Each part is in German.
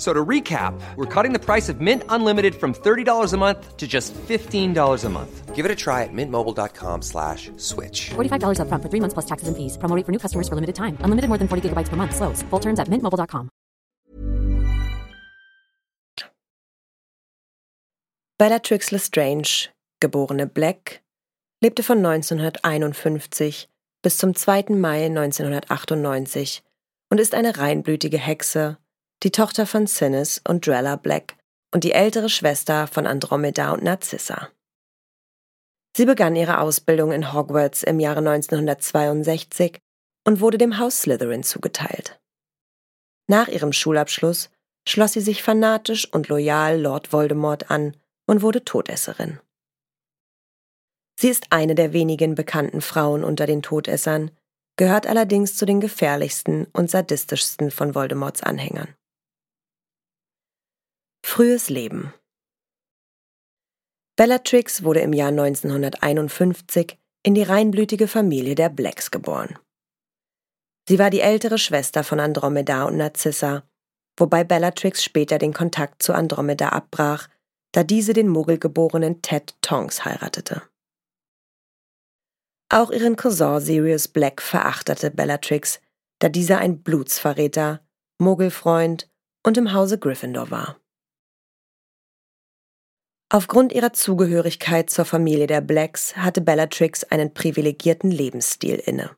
So to recap, we're cutting the price of Mint Unlimited from $30 a month to just $15 a month. Give it a try at mintmobile.com slash switch. $45 upfront for three months plus taxes and fees. Promo rate for new customers for limited time. Unlimited more than 40 gigabytes per month. Slows. Full terms at mintmobile.com. Bellatrix Lestrange, geborene Black, lebte von 1951 bis zum 2. Mai 1998 und ist eine reinblütige Hexe, die Tochter von Sinnes und Drella Black und die ältere Schwester von Andromeda und Narcissa. Sie begann ihre Ausbildung in Hogwarts im Jahre 1962 und wurde dem Haus Slytherin zugeteilt. Nach ihrem Schulabschluss schloss sie sich fanatisch und loyal Lord Voldemort an und wurde Todesserin. Sie ist eine der wenigen bekannten Frauen unter den Todessern, gehört allerdings zu den gefährlichsten und sadistischsten von Voldemorts Anhängern. Frühes Leben Bellatrix wurde im Jahr 1951 in die reinblütige Familie der Blacks geboren. Sie war die ältere Schwester von Andromeda und Narcissa, wobei Bellatrix später den Kontakt zu Andromeda abbrach, da diese den muggelgeborenen Ted Tonks heiratete. Auch ihren Cousin Sirius Black verachtete Bellatrix, da dieser ein Blutsverräter, Muggelfreund und im Hause Gryffindor war. Aufgrund ihrer Zugehörigkeit zur Familie der Blacks hatte Bellatrix einen privilegierten Lebensstil inne.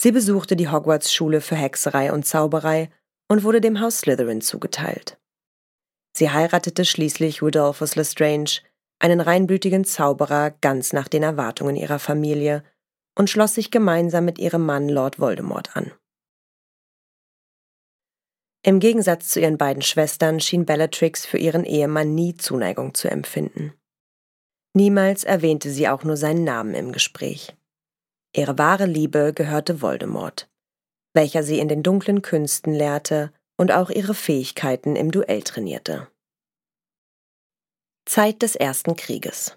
Sie besuchte die Hogwarts-Schule für Hexerei und Zauberei und wurde dem Haus Slytherin zugeteilt. Sie heiratete schließlich Rudolphus Lestrange, einen reinblütigen Zauberer ganz nach den Erwartungen ihrer Familie, und schloss sich gemeinsam mit ihrem Mann Lord Voldemort an. Im Gegensatz zu ihren beiden Schwestern schien Bellatrix für ihren Ehemann nie Zuneigung zu empfinden. Niemals erwähnte sie auch nur seinen Namen im Gespräch. Ihre wahre Liebe gehörte Voldemort, welcher sie in den dunklen Künsten lehrte und auch ihre Fähigkeiten im Duell trainierte. Zeit des Ersten Krieges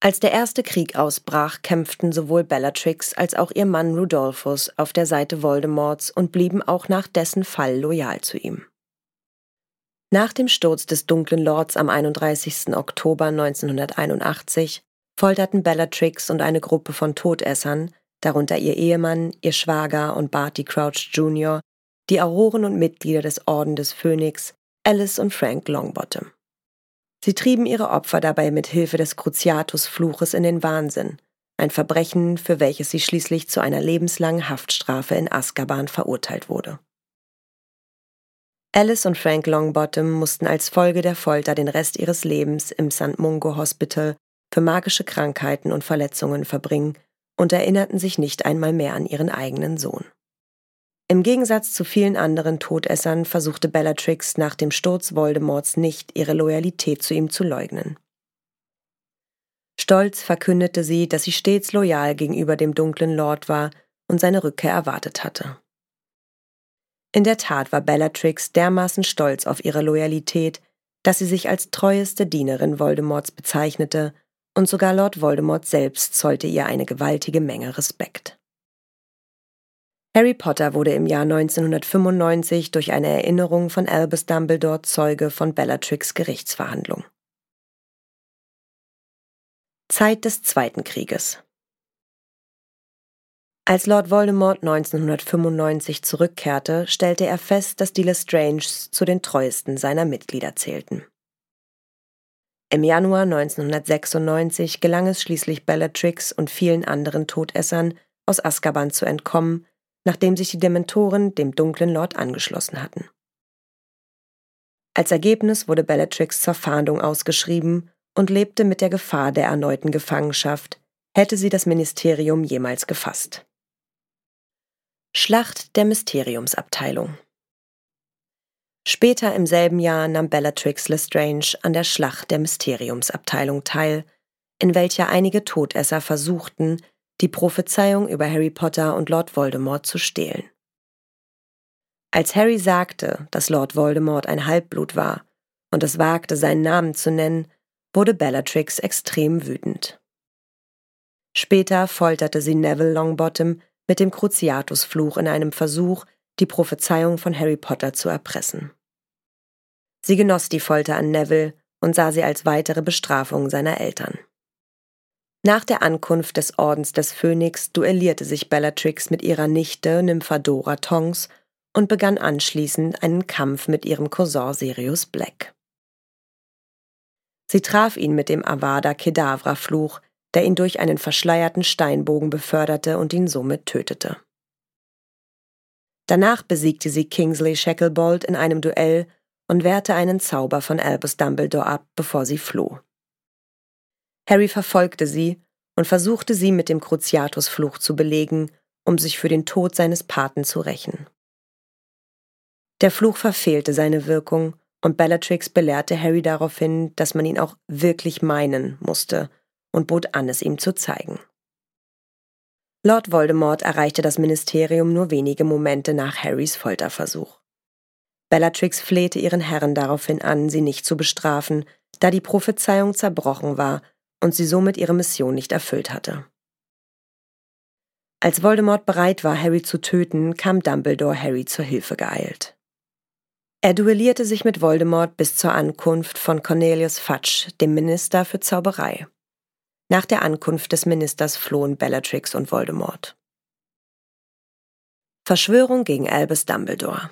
als der Erste Krieg ausbrach, kämpften sowohl Bellatrix als auch ihr Mann Rudolphus auf der Seite Voldemorts und blieben auch nach dessen Fall loyal zu ihm. Nach dem Sturz des Dunklen Lords am 31. Oktober 1981 folterten Bellatrix und eine Gruppe von Todessern, darunter ihr Ehemann, ihr Schwager und Barty Crouch Jr., die Auroren und Mitglieder des Orden des Phönix, Alice und Frank Longbottom. Sie trieben ihre Opfer dabei mit Hilfe des Cruciatus-Fluches in den Wahnsinn, ein Verbrechen, für welches sie schließlich zu einer lebenslangen Haftstrafe in Azkaban verurteilt wurde. Alice und Frank Longbottom mussten als Folge der Folter den Rest ihres Lebens im St. Mungo Hospital für magische Krankheiten und Verletzungen verbringen und erinnerten sich nicht einmal mehr an ihren eigenen Sohn. Im Gegensatz zu vielen anderen Todessern versuchte Bellatrix nach dem Sturz Voldemorts nicht, ihre Loyalität zu ihm zu leugnen. Stolz verkündete sie, dass sie stets loyal gegenüber dem dunklen Lord war und seine Rückkehr erwartet hatte. In der Tat war Bellatrix dermaßen stolz auf ihre Loyalität, dass sie sich als treueste Dienerin Voldemorts bezeichnete, und sogar Lord Voldemort selbst zollte ihr eine gewaltige Menge Respekt. Harry Potter wurde im Jahr 1995 durch eine Erinnerung von Albus Dumbledore Zeuge von Bellatrix Gerichtsverhandlung. Zeit des Zweiten Krieges Als Lord Voldemort 1995 zurückkehrte, stellte er fest, dass die Lestranges zu den treuesten seiner Mitglieder zählten. Im Januar 1996 gelang es schließlich Bellatrix und vielen anderen Todessern, aus Azkaban zu entkommen nachdem sich die Dementoren dem dunklen Lord angeschlossen hatten. Als Ergebnis wurde Bellatrix zur Fahndung ausgeschrieben und lebte mit der Gefahr der erneuten Gefangenschaft, hätte sie das Ministerium jemals gefasst. Schlacht der Mysteriumsabteilung Später im selben Jahr nahm Bellatrix Lestrange an der Schlacht der Mysteriumsabteilung teil, in welcher einige Todesser versuchten, die Prophezeiung über Harry Potter und Lord Voldemort zu stehlen. Als Harry sagte, dass Lord Voldemort ein Halbblut war und es wagte, seinen Namen zu nennen, wurde Bellatrix extrem wütend. Später folterte sie Neville Longbottom mit dem Cruciatusfluch in einem Versuch, die Prophezeiung von Harry Potter zu erpressen. Sie genoss die Folter an Neville und sah sie als weitere Bestrafung seiner Eltern. Nach der Ankunft des Ordens des Phönix duellierte sich Bellatrix mit ihrer Nichte Nymphadora Tonks und begann anschließend einen Kampf mit ihrem Cousin Sirius Black. Sie traf ihn mit dem Avada Kedavra Fluch, der ihn durch einen verschleierten Steinbogen beförderte und ihn somit tötete. Danach besiegte sie Kingsley Shacklebolt in einem Duell und wehrte einen Zauber von Albus Dumbledore ab, bevor sie floh. Harry verfolgte sie und versuchte sie mit dem Cruciatus-Fluch zu belegen, um sich für den Tod seines Paten zu rächen. Der Fluch verfehlte seine Wirkung und Bellatrix belehrte Harry daraufhin, dass man ihn auch wirklich meinen musste und bot an, es ihm zu zeigen. Lord Voldemort erreichte das Ministerium nur wenige Momente nach Harrys Folterversuch. Bellatrix flehte ihren Herren daraufhin an, sie nicht zu bestrafen, da die Prophezeiung zerbrochen war und sie somit ihre Mission nicht erfüllt hatte. Als Voldemort bereit war, Harry zu töten, kam Dumbledore Harry zur Hilfe geeilt. Er duellierte sich mit Voldemort bis zur Ankunft von Cornelius Fudge, dem Minister für Zauberei. Nach der Ankunft des Ministers flohen Bellatrix und Voldemort. Verschwörung gegen Albus Dumbledore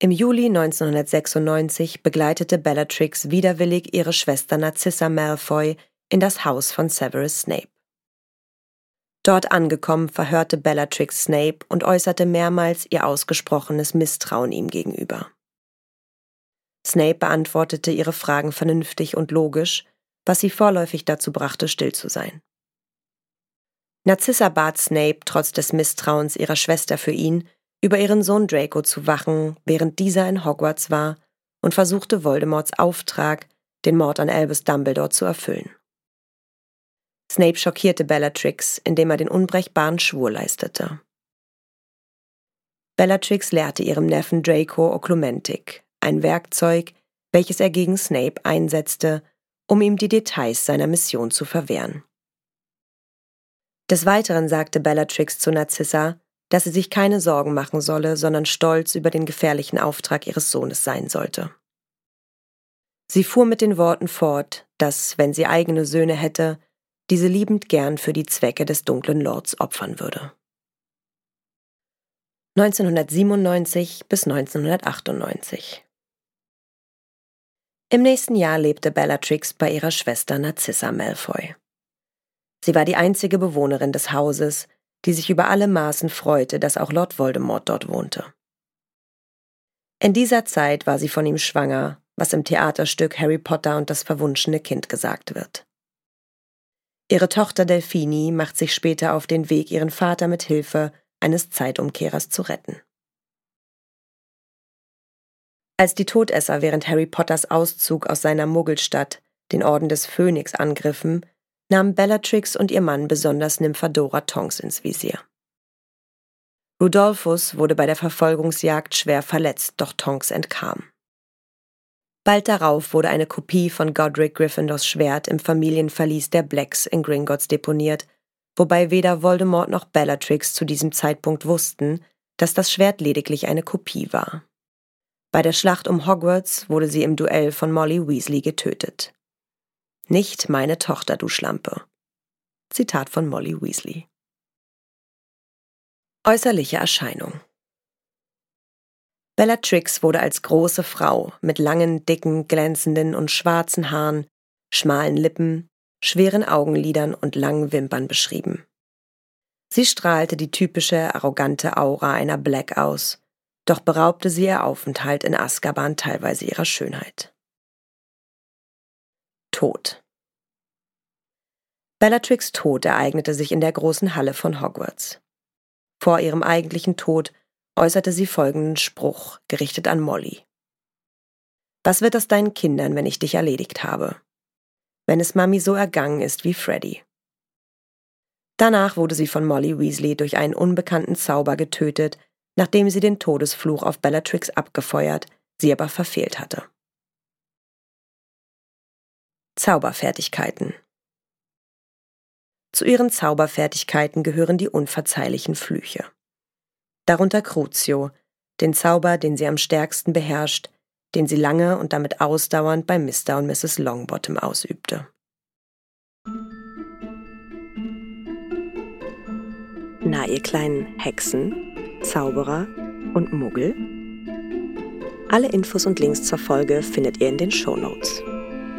im Juli 1996 begleitete Bellatrix widerwillig ihre Schwester Narcissa Malfoy in das Haus von Severus Snape. Dort angekommen verhörte Bellatrix Snape und äußerte mehrmals ihr ausgesprochenes Misstrauen ihm gegenüber. Snape beantwortete ihre Fragen vernünftig und logisch, was sie vorläufig dazu brachte, still zu sein. Narcissa bat Snape trotz des Misstrauens ihrer Schwester für ihn, über ihren Sohn Draco zu wachen, während dieser in Hogwarts war und versuchte Voldemorts Auftrag, den Mord an Albus Dumbledore zu erfüllen. Snape schockierte Bellatrix, indem er den unbrechbaren Schwur leistete. Bellatrix lehrte ihrem Neffen Draco Oklumentik, ein Werkzeug, welches er gegen Snape einsetzte, um ihm die Details seiner Mission zu verwehren. Des Weiteren sagte Bellatrix zu Narcissa, dass sie sich keine Sorgen machen solle, sondern stolz über den gefährlichen Auftrag ihres Sohnes sein sollte. Sie fuhr mit den Worten fort, dass, wenn sie eigene Söhne hätte, diese liebend gern für die Zwecke des dunklen Lords opfern würde. 1997 bis 1998 Im nächsten Jahr lebte Bellatrix bei ihrer Schwester Narcissa Malfoy. Sie war die einzige Bewohnerin des Hauses, die sich über alle Maßen freute, dass auch Lord Voldemort dort wohnte. In dieser Zeit war sie von ihm schwanger, was im Theaterstück Harry Potter und das verwunschene Kind gesagt wird. Ihre Tochter Delphini macht sich später auf den Weg, ihren Vater mit Hilfe eines Zeitumkehrers zu retten. Als die Todesser während Harry Potters Auszug aus seiner Muggelstadt den Orden des Phönix angriffen, nahmen Bellatrix und ihr Mann besonders Nymphadora Tonks ins Visier. Rudolphus wurde bei der Verfolgungsjagd schwer verletzt, doch Tonks entkam. Bald darauf wurde eine Kopie von Godric Gryffindors Schwert im Familienverlies der Blacks in Gringotts deponiert, wobei weder Voldemort noch Bellatrix zu diesem Zeitpunkt wussten, dass das Schwert lediglich eine Kopie war. Bei der Schlacht um Hogwarts wurde sie im Duell von Molly Weasley getötet. Nicht meine Tochter, du Schlampe. Zitat von Molly Weasley. Äußerliche Erscheinung Bellatrix wurde als große Frau mit langen, dicken, glänzenden und schwarzen Haaren, schmalen Lippen, schweren Augenlidern und langen Wimpern beschrieben. Sie strahlte die typische arrogante Aura einer Black aus, doch beraubte sie ihr Aufenthalt in Azkaban teilweise ihrer Schönheit. Tod. Bellatrix Tod ereignete sich in der großen Halle von Hogwarts. Vor ihrem eigentlichen Tod äußerte sie folgenden Spruch, gerichtet an Molly. Was wird aus deinen Kindern, wenn ich dich erledigt habe? Wenn es Mami so ergangen ist wie Freddy. Danach wurde sie von Molly Weasley durch einen unbekannten Zauber getötet, nachdem sie den Todesfluch auf Bellatrix abgefeuert, sie aber verfehlt hatte. Zauberfertigkeiten Zu ihren Zauberfertigkeiten gehören die unverzeihlichen Flüche. Darunter Crucio, den Zauber, den sie am stärksten beherrscht, den sie lange und damit ausdauernd bei Mr. und Mrs. Longbottom ausübte. Na, ihr kleinen Hexen, Zauberer und Muggel? Alle Infos und Links zur Folge findet ihr in den Show Notes.